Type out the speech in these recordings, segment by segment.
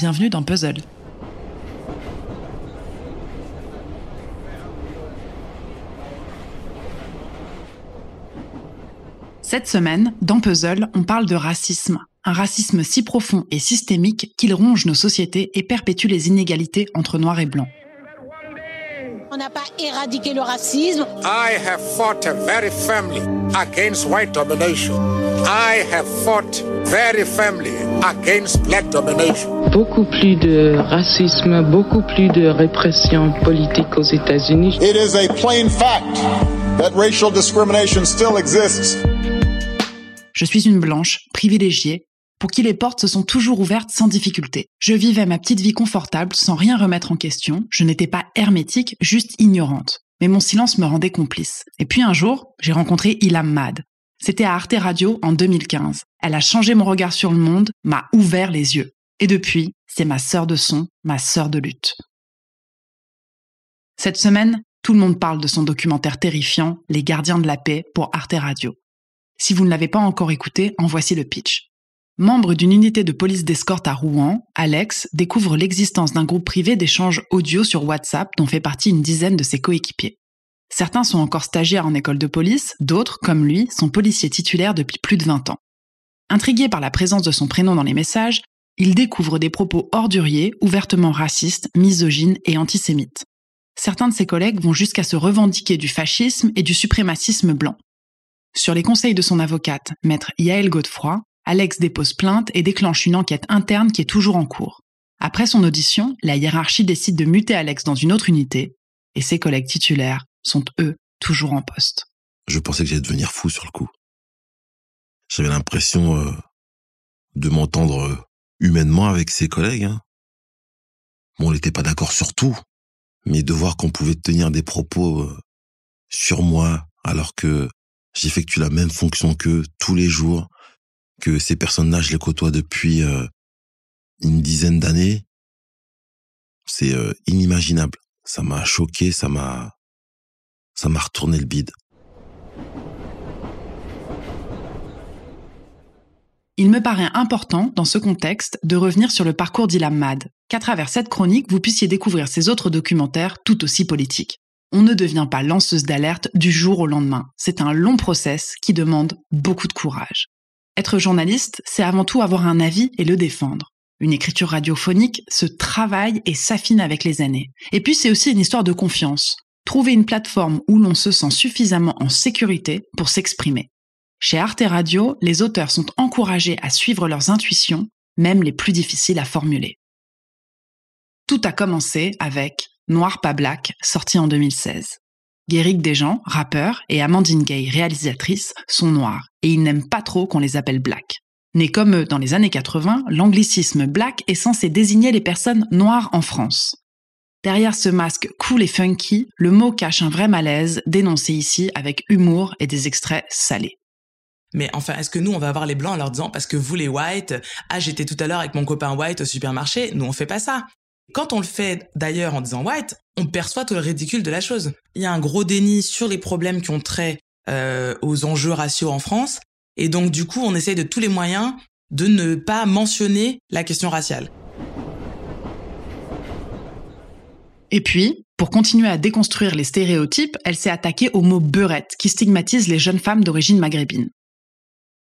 bienvenue dans Puzzle. Cette semaine, dans Puzzle, on parle de racisme. Un racisme si profond et systémique qu'il ronge nos sociétés et perpétue les inégalités entre noirs et blancs. On n'a pas éradiqué le racisme. I have fought very firmly against white domination. I have fought very firmly against black domination. Beaucoup plus de racisme, beaucoup plus de répression politique aux États-Unis. It is a plain fact that racial discrimination still exists. Je suis une blanche, privilégiée, pour qui les portes se sont toujours ouvertes sans difficulté. Je vivais ma petite vie confortable sans rien remettre en question, je n'étais pas hermétique, juste ignorante. Mais mon silence me rendait complice. Et puis un jour, j'ai rencontré Ilham Mad. C'était à Arte Radio en 2015. Elle a changé mon regard sur le monde, m'a ouvert les yeux. Et depuis, c'est ma sœur de son, ma sœur de lutte. Cette semaine, tout le monde parle de son documentaire terrifiant, Les gardiens de la paix, pour Arte Radio. Si vous ne l'avez pas encore écouté, en voici le pitch. Membre d'une unité de police d'escorte à Rouen, Alex découvre l'existence d'un groupe privé d'échanges audio sur WhatsApp dont fait partie une dizaine de ses coéquipiers. Certains sont encore stagiaires en école de police, d'autres, comme lui, sont policiers titulaires depuis plus de 20 ans. Intrigué par la présence de son prénom dans les messages, il découvre des propos orduriers, ouvertement racistes, misogynes et antisémites. Certains de ses collègues vont jusqu'à se revendiquer du fascisme et du suprémacisme blanc. Sur les conseils de son avocate, maître Yael Godefroy, Alex dépose plainte et déclenche une enquête interne qui est toujours en cours. Après son audition, la hiérarchie décide de muter Alex dans une autre unité, et ses collègues titulaires sont, eux, toujours en poste. Je pensais que j'allais devenir fou sur le coup. J'avais l'impression euh, de m'entendre euh, humainement avec ses collègues. Hein. Bon, on n'était pas d'accord sur tout, mais de voir qu'on pouvait tenir des propos euh, sur moi alors que j'effectue la même fonction qu'eux tous les jours, que ces personnes-là, je les côtoie depuis une dizaine d'années, c'est inimaginable. Ça m'a choqué, ça m'a, ça m'a retourné le bide. Il me paraît important, dans ce contexte, de revenir sur le parcours d'Ilham Mad, qu'à travers cette chronique, vous puissiez découvrir ses autres documentaires tout aussi politiques. On ne devient pas lanceuse d'alerte du jour au lendemain. C'est un long process qui demande beaucoup de courage. Être journaliste, c'est avant tout avoir un avis et le défendre. Une écriture radiophonique se travaille et s'affine avec les années. Et puis c'est aussi une histoire de confiance. Trouver une plateforme où l'on se sent suffisamment en sécurité pour s'exprimer. Chez Arte Radio, les auteurs sont encouragés à suivre leurs intuitions, même les plus difficiles à formuler. Tout a commencé avec Noir pas black, sorti en 2016. Guéric Desjans, rappeur, et Amandine Gay, réalisatrice, sont noirs, et ils n'aiment pas trop qu'on les appelle black. Né comme eux dans les années 80, l'anglicisme black est censé désigner les personnes noires en France. Derrière ce masque cool et funky, le mot cache un vrai malaise, dénoncé ici avec humour et des extraits salés. Mais enfin, est-ce que nous, on va avoir les blancs en leur disant, parce que vous les whites, ah, j'étais tout à l'heure avec mon copain white au supermarché, nous, on fait pas ça. Quand on le fait d'ailleurs en disant white, on perçoit tout le ridicule de la chose. Il y a un gros déni sur les problèmes qui ont trait euh, aux enjeux raciaux en France, et donc du coup, on essaye de tous les moyens de ne pas mentionner la question raciale. Et puis, pour continuer à déconstruire les stéréotypes, elle s'est attaquée au mot beurette, qui stigmatise les jeunes femmes d'origine maghrébine.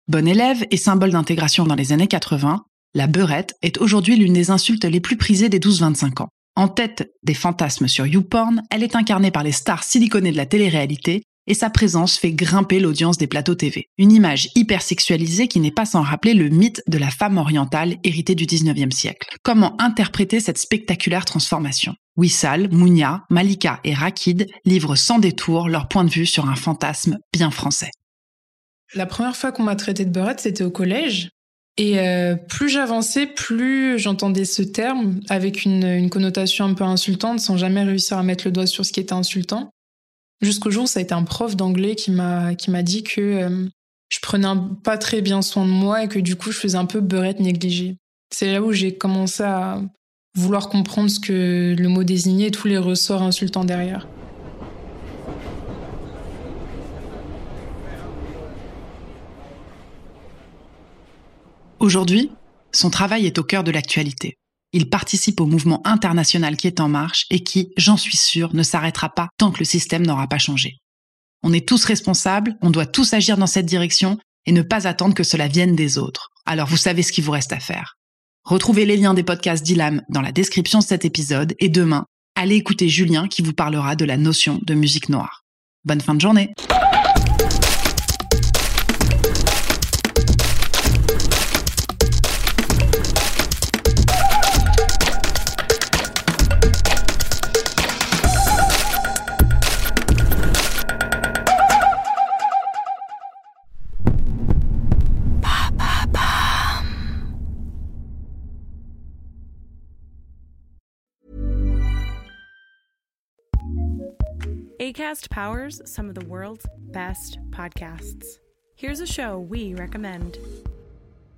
Bonne élève et symbole d'intégration dans les années 80, la beurette est aujourd'hui l'une des insultes les plus prisées des 12-25 ans. En tête des fantasmes sur YouPorn, elle est incarnée par les stars siliconées de la télé-réalité et sa présence fait grimper l'audience des plateaux TV. Une image hyper sexualisée qui n'est pas sans rappeler le mythe de la femme orientale héritée du 19e siècle. Comment interpréter cette spectaculaire transformation? Wissal, Mounia, Malika et Rakid livrent sans détour leur point de vue sur un fantasme bien français. La première fois qu'on m'a traité de beurette, c'était au collège. Et euh, plus j'avançais, plus j'entendais ce terme avec une, connotation un peu insultante sans jamais réussir à mettre le doigt sur ce qui était insultant. Jusqu'au jour ça a été un prof d'anglais qui m'a qui m'a dit que euh, je prenais pas très bien soin de moi et que du coup je faisais un peu beurette négligée. C'est là où j'ai commencé à vouloir comprendre ce que le mot désignait et tous les ressorts insultants derrière. Aujourd'hui, son travail est au cœur de l'actualité. Il participe au mouvement international qui est en marche et qui, j'en suis sûre, ne s'arrêtera pas tant que le système n'aura pas changé. On est tous responsables, on doit tous agir dans cette direction et ne pas attendre que cela vienne des autres. Alors vous savez ce qu'il vous reste à faire. Retrouvez les liens des podcasts d'Ilam dans la description de cet épisode et demain, allez écouter Julien qui vous parlera de la notion de musique noire. Bonne fin de journée ACAST powers some of the world's best podcasts. Here's a show we recommend.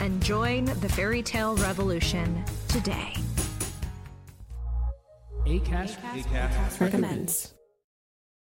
and join the fairy tale revolution today. ACAST, ACAST, recommends.